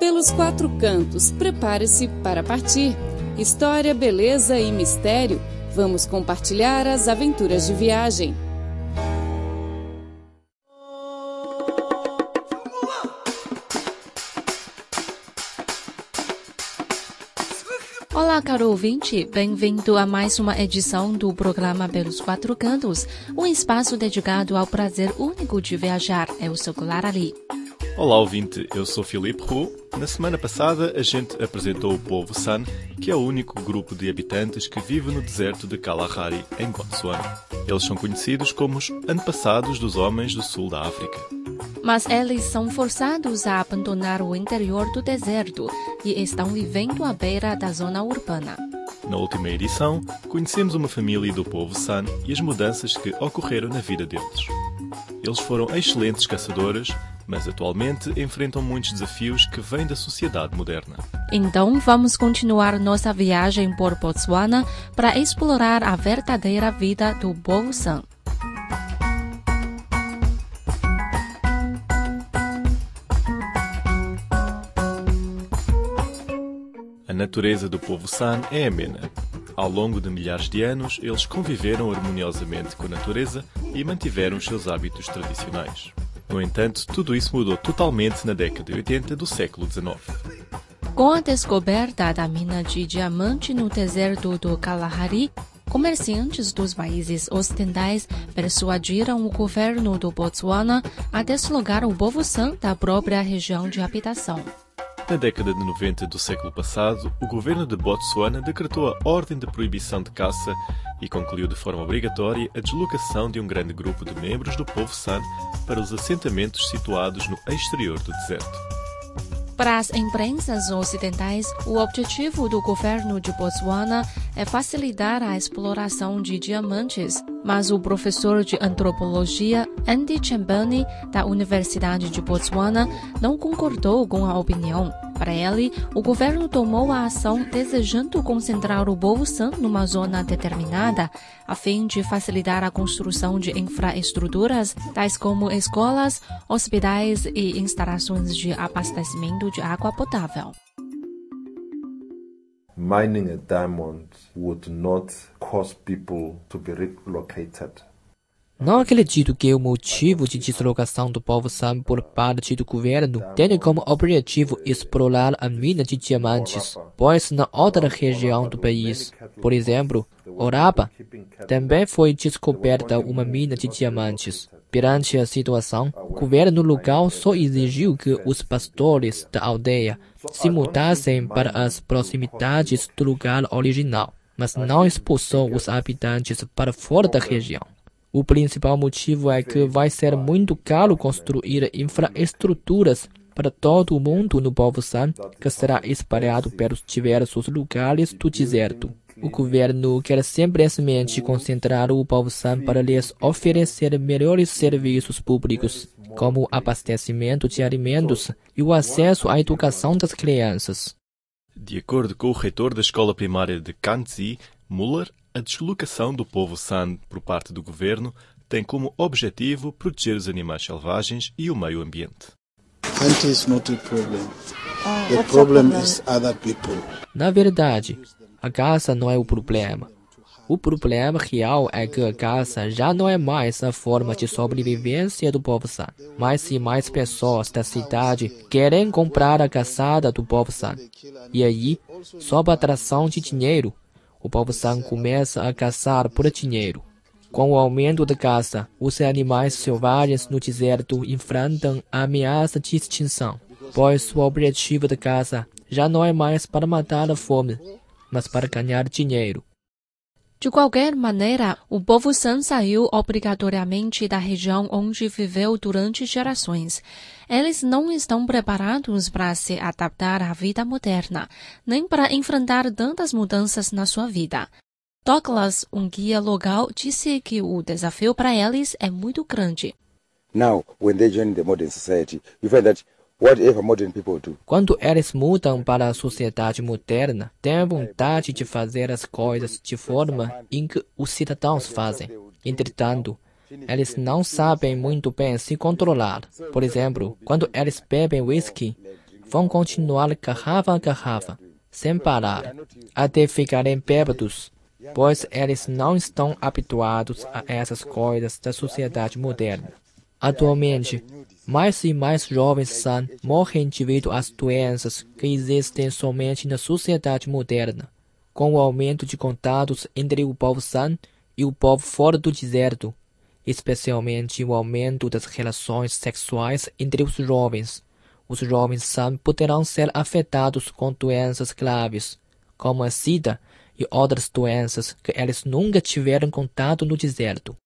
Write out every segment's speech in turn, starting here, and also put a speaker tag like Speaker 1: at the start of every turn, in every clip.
Speaker 1: Pelos quatro cantos, prepare-se para partir. História, beleza e mistério. Vamos compartilhar as aventuras de viagem.
Speaker 2: Olá, caro ouvinte, bem-vindo a mais uma edição do programa Pelos Quatro Cantos, um espaço dedicado ao prazer único de viajar. Eu sou Clara Ali.
Speaker 3: Olá, ouvinte, eu sou Filipe Roux. Na semana passada, a gente apresentou o povo San, que é o único grupo de habitantes que vive no deserto de Kalahari, em Botsuana. Eles são conhecidos como os antepassados dos homens do sul da África.
Speaker 2: Mas eles são forçados a abandonar o interior do deserto e estão vivendo à beira da zona urbana.
Speaker 3: Na última edição, conhecemos uma família do povo San e as mudanças que ocorreram na vida deles. Eles foram excelentes caçadores, mas atualmente enfrentam muitos desafios que vêm da sociedade moderna.
Speaker 2: Então, vamos continuar nossa viagem por Botswana para explorar a verdadeira vida do povo San.
Speaker 3: A natureza do povo San é amena. Ao longo de milhares de anos, eles conviveram harmoniosamente com a natureza e mantiveram os seus hábitos tradicionais. No entanto, tudo isso mudou totalmente na década de 80 do século XIX.
Speaker 2: Com a descoberta da mina de diamante no deserto do Kalahari, comerciantes dos países ocidentais persuadiram o governo do Botswana a deslocar o povo San da própria região de habitação.
Speaker 3: Na década de 90 do século passado, o governo de Botsuana decretou a ordem de proibição de caça e concluiu de forma obrigatória a deslocação de um grande grupo de membros do povo San para os assentamentos situados no exterior do deserto.
Speaker 2: Para as imprensas ocidentais, o objetivo do governo de Botswana é facilitar a exploração de diamantes, mas o professor de antropologia Andy Chambani, da Universidade de Botswana, não concordou com a opinião. Para ele, o governo tomou a ação desejando concentrar o povo San numa zona determinada, a fim de facilitar a construção de infraestruturas, tais como escolas, hospitais e instalações de abastecimento de água potável.
Speaker 4: Mining a diamond would not cause people to be relocated.
Speaker 5: Não acredito que o motivo de deslocação do povo San por parte do governo tenha como objetivo explorar a mina de diamantes, pois na outra região do país, por exemplo, Oraba, também foi descoberta uma mina de diamantes. Perante a situação, o governo local só exigiu que os pastores da aldeia se mudassem para as proximidades do lugar original, mas não expulsou os habitantes para fora da região. O principal motivo é que vai ser muito caro construir infraestruturas para todo o mundo no povo San, que será espalhado pelos diversos lugares do deserto. O governo quer simplesmente concentrar o povo San para lhes oferecer melhores serviços públicos, como o abastecimento de alimentos e o acesso à educação das crianças.
Speaker 3: De acordo com o reitor da escola primária de Kanzi, Muller, a deslocação do povo San por parte do governo tem como objetivo proteger os animais selvagens e o meio ambiente.
Speaker 5: Na verdade, a caça não é o problema. O problema real é que a caça já não é mais a forma de sobrevivência do povo San, mas se mais pessoas da cidade querem comprar a caçada do povo San. E aí, sob a atração de dinheiro, o povo San começa a caçar por dinheiro. Com o aumento da caça, os animais selvagens no deserto enfrentam a ameaça de extinção, pois o objetivo da caça já não é mais para matar a fome, mas para ganhar dinheiro.
Speaker 2: De qualquer maneira, o povo San saiu obrigatoriamente da região onde viveu durante gerações. Eles não estão preparados para se adaptar à vida moderna, nem para enfrentar tantas mudanças na sua vida. Douglas, um guia local, disse que o desafio para eles é muito grande.
Speaker 6: Now, when they join the modern society, you find that
Speaker 5: Quando eles mudam para a sociedade moderna, têm vontade de fazer as coisas de forma em que os cidadãos fazem. Entretanto, eles não sabem muito bem se controlar. Por exemplo, quando eles bebem whisky, vão continuar garrafa a garrafa, sem parar, até ficarem bêbados, pois eles não estão habituados a essas coisas da sociedade moderna. Atualmente, mais e mais jovens San morrem devido às doenças que existem somente na sociedade moderna, com o aumento de contatos entre o povo San e o povo fora do deserto, especialmente o aumento das relações sexuais entre os jovens. Os jovens San poderão ser afetados com doenças graves, como a sida e outras doenças que eles nunca tiveram contato no deserto.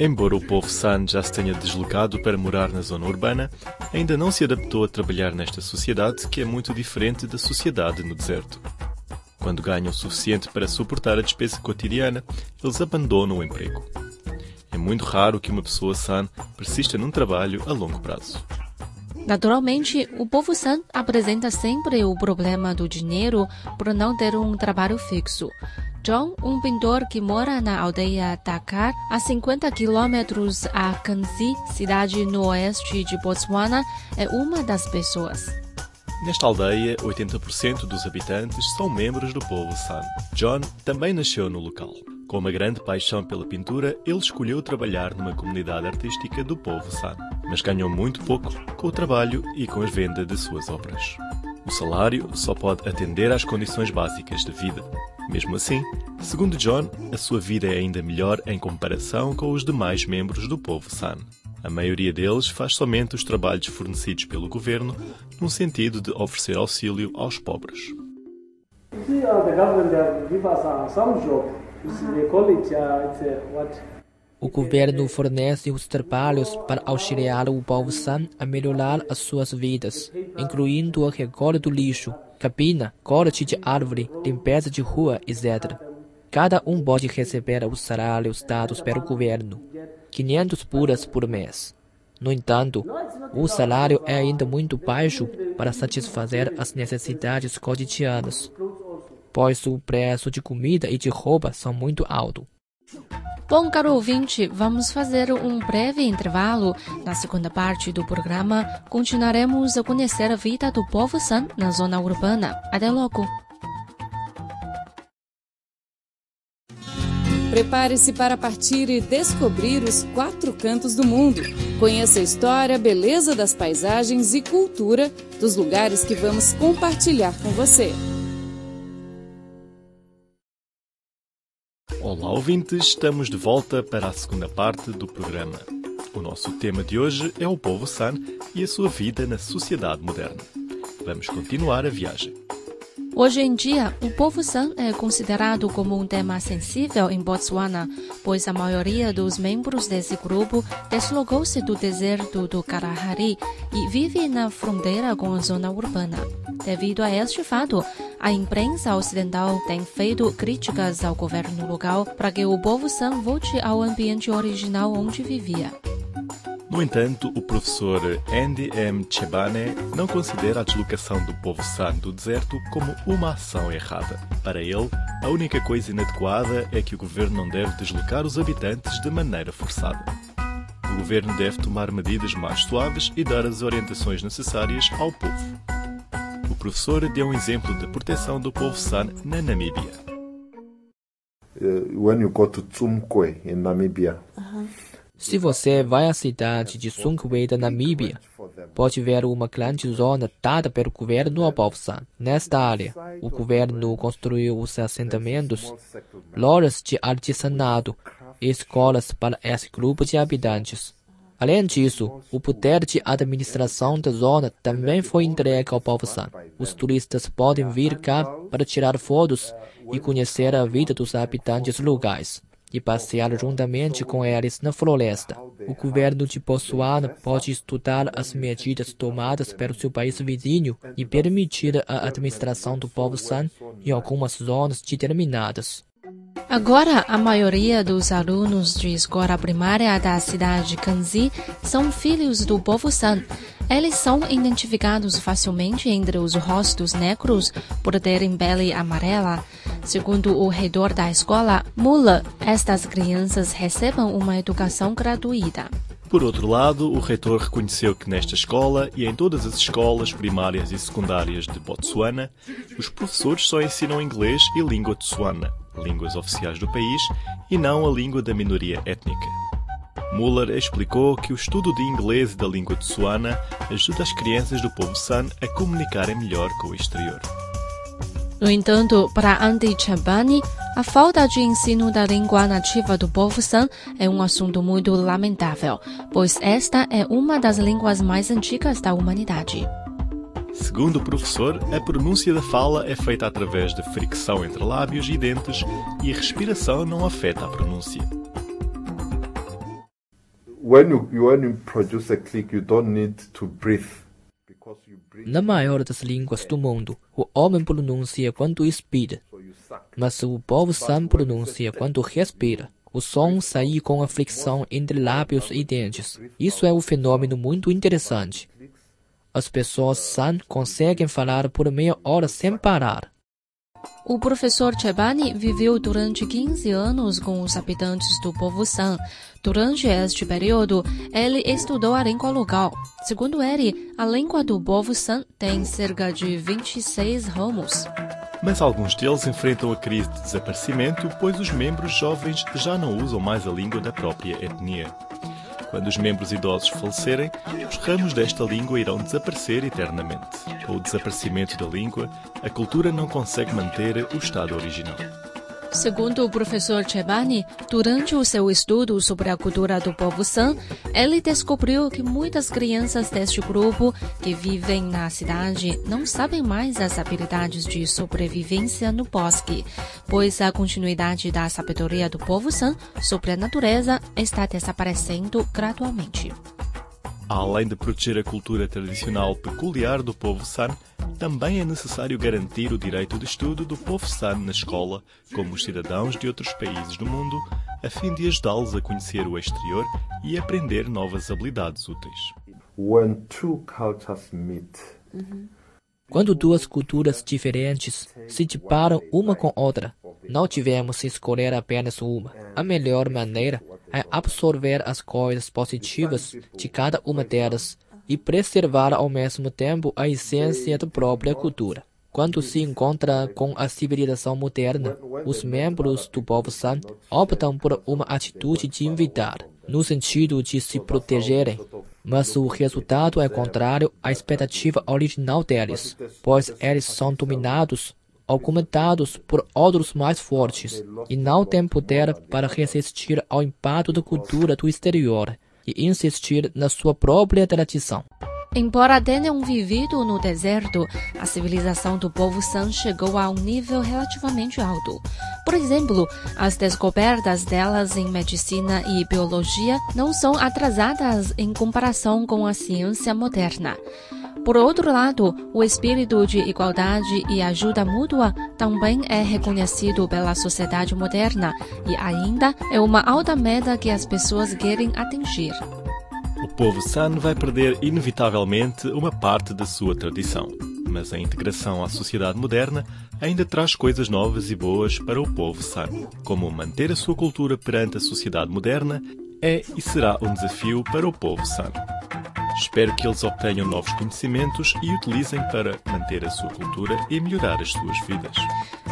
Speaker 3: Embora o povo San já se tenha deslocado para morar na zona urbana, ainda não se adaptou a trabalhar nesta sociedade que é muito diferente da sociedade no deserto. Quando ganham o suficiente para suportar a despesa cotidiana, eles abandonam o emprego. É muito raro que uma pessoa San persista num trabalho a longo prazo.
Speaker 2: Naturalmente, o povo San apresenta sempre o problema do dinheiro por não ter um trabalho fixo. John, um pintor que mora na aldeia Dakar, a 50 quilômetros a Kanzi, cidade no oeste de Botswana, é uma das pessoas.
Speaker 3: Nesta aldeia, 80% dos habitantes são membros do povo San. John também nasceu no local. Com uma grande paixão pela pintura, ele escolheu trabalhar numa comunidade artística do povo San, mas ganhou muito pouco com o trabalho e com a venda de suas obras. O salário só pode atender às condições básicas de vida. Mesmo assim, segundo John, a sua vida é ainda melhor em comparação com os demais membros do povo San. A maioria deles faz somente os trabalhos fornecidos pelo governo, no sentido de oferecer auxílio aos pobres.
Speaker 5: O governo fornece os trabalhos para auxiliar o povo San a melhorar as suas vidas, incluindo o recolha do lixo, capina, corte de árvore, limpeza de rua, etc. Cada um pode receber os salários dados pelo governo, 500 puras por mês. No entanto, o salário é ainda muito baixo para satisfazer as necessidades cotidianas, pois o preço de comida e de roupa são muito alto.
Speaker 2: Bom, caro ouvinte, vamos fazer um breve intervalo. Na segunda parte do programa, continuaremos a conhecer a vida do povo San na zona urbana. Até logo!
Speaker 1: Prepare-se para partir e descobrir os quatro cantos do mundo. Conheça a história, a beleza das paisagens e cultura dos lugares que vamos compartilhar com você.
Speaker 3: Olá, ouvintes, estamos de volta para a segunda parte do programa. O nosso tema de hoje é o povo San e a sua vida na sociedade moderna. Vamos continuar a viagem.
Speaker 2: Hoje em dia, o povo San é considerado como um tema sensível em Botswana, pois a maioria dos membros desse grupo deslocou-se do deserto do Kalahari e vive na fronteira com a zona urbana. Devido a este fato, a imprensa ocidental tem feito críticas ao governo local para que o povo San volte ao ambiente original onde vivia.
Speaker 3: No entanto, o professor Andy M. Chebane não considera a deslocação do povo San do deserto como uma ação errada. Para ele, a única coisa inadequada é que o governo não deve deslocar os habitantes de maneira forçada. O governo deve tomar medidas mais suaves e dar as orientações necessárias ao povo. O professor deu um exemplo de proteção do povo San na Namíbia.
Speaker 4: In Namibia,
Speaker 5: Se você vai à cidade de Songwe da Namíbia, pode ver uma grande zona dada pelo governo ao povo San. Nesta área, o governo construiu os assentamentos, lojas de artesanato e escolas para esse grupo de habitantes. Além disso, o poder de administração da zona também foi entregue ao povo San. Os turistas podem vir cá para tirar fotos e conhecer a vida dos habitantes locais e passear juntamente com eles na floresta. O governo de Botswana pode estudar as medidas tomadas pelo seu país vizinho e permitir a administração do povo San em algumas zonas determinadas.
Speaker 2: Agora, a maioria dos alunos de escola primária da cidade de Kanzi são filhos do povo San. Eles são identificados facilmente entre os rostos negros por terem pele amarela. Segundo o reitor da escola, Muller, estas crianças recebem uma educação gratuita.
Speaker 3: Por outro lado, o reitor reconheceu que nesta escola e em todas as escolas primárias e secundárias de Botsuana, os professores só ensinam inglês e língua tsuana, línguas oficiais do país, e não a língua da minoria étnica. Muller explicou que o estudo de inglês e da língua tsuana ajuda as crianças do povo San a comunicarem melhor com o exterior.
Speaker 2: No entanto, para Andy Chabani, a falta de ensino da língua nativa do povo San é um assunto muito lamentável, pois esta é uma das línguas mais antigas da humanidade.
Speaker 3: Segundo o professor, a pronúncia da fala é feita através de fricção entre lábios e dentes e a respiração não afeta a pronúncia.
Speaker 4: When you, when you produce a click, you don't need to breathe. because you breathe,
Speaker 5: Na maior das línguas do mundo, o homem pronuncia quando expira, mas o povo San pronuncia quando respira. O som sai com a fricção entre lábios e dentes. Isso é um fenômeno muito interessante. As pessoas San conseguem falar por meia hora sem parar.
Speaker 2: O professor Chebani viveu durante 15 anos com os habitantes do povo San. Durante este período, ele estudou a língua local. Segundo ele, a língua do povo San tem cerca de 26 ramos.
Speaker 3: Mas alguns deles enfrentam a crise de desaparecimento, pois os membros jovens já não usam mais a língua da própria etnia. Quando os membros idosos falecerem, os ramos desta língua irão desaparecer eternamente. Com o desaparecimento da língua, a cultura não consegue manter o estado original.
Speaker 2: Segundo o professor Chebani, durante o seu estudo sobre a cultura do povo San, ele descobriu que muitas crianças deste grupo que vivem na cidade não sabem mais as habilidades de sobrevivência no bosque, pois a continuidade da sabedoria do povo San sobre a natureza está desaparecendo gradualmente.
Speaker 3: Além de proteger a cultura tradicional peculiar do povo San, também é necessário garantir o direito de estudo do povo San na escola, como os cidadãos de outros países do mundo, a fim de ajudá-los a conhecer o exterior e aprender novas habilidades úteis.
Speaker 4: When two cultures meet,
Speaker 5: Quando duas culturas diferentes se deparam uma com outra, não tivemos que escolher apenas uma. A melhor maneira é absorver as coisas positivas de cada uma delas e preservar ao mesmo tempo a essência da própria cultura. Quando se encontra com a civilização moderna, os membros do povo San optam por uma atitude de invitar, no sentido de se protegerem, mas o resultado é contrário à expectativa original deles, pois eles são dominados ou comentados por outros mais fortes e não têm poder para resistir ao impacto da cultura do exterior e insistir na sua própria tradição.
Speaker 2: Embora tenham vivido no deserto, a civilização do povo San chegou a um nível relativamente alto. Por exemplo, as descobertas delas em medicina e biologia não são atrasadas em comparação com a ciência moderna. Por outro lado, o espírito de igualdade e ajuda mútua também é reconhecido pela sociedade moderna e ainda é uma alta meta que as pessoas querem atingir.
Speaker 3: O povo San vai perder inevitavelmente uma parte da sua tradição, mas a integração à sociedade moderna ainda traz coisas novas e boas para o povo San, como manter a sua cultura perante a sociedade moderna é e será um desafio para o povo San. Espero que eles obtenham novos conhecimentos e utilizem para manter a sua cultura e melhorar as suas vidas.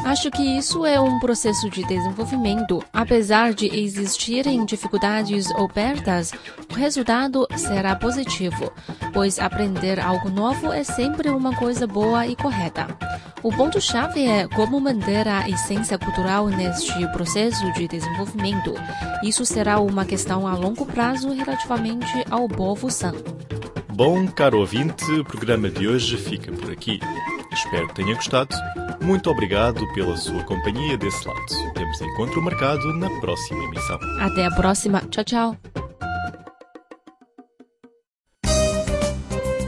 Speaker 2: Acho que isso é um processo de desenvolvimento. Apesar de existirem dificuldades ou perdas, o resultado será positivo, pois aprender algo novo é sempre uma coisa boa e correta. O ponto-chave é como manter a essência cultural neste processo de desenvolvimento. Isso será uma questão a longo prazo relativamente ao povo San.
Speaker 3: Bom, caro ouvinte, o programa de hoje fica por aqui. Espero que tenha gostado. Muito obrigado pela sua companhia desse lado. Temos encontro marcado na próxima emissão.
Speaker 2: Até a próxima. Tchau, tchau.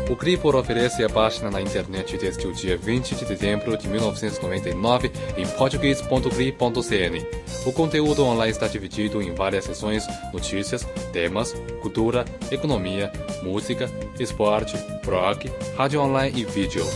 Speaker 7: O Cripor oferece a página na internet desde o dia 20 de dezembro de 1999 em português.cri.cn. O conteúdo online está dividido em várias seções: notícias, temas, cultura, economia, música, esporte, rock, rádio online e vídeo.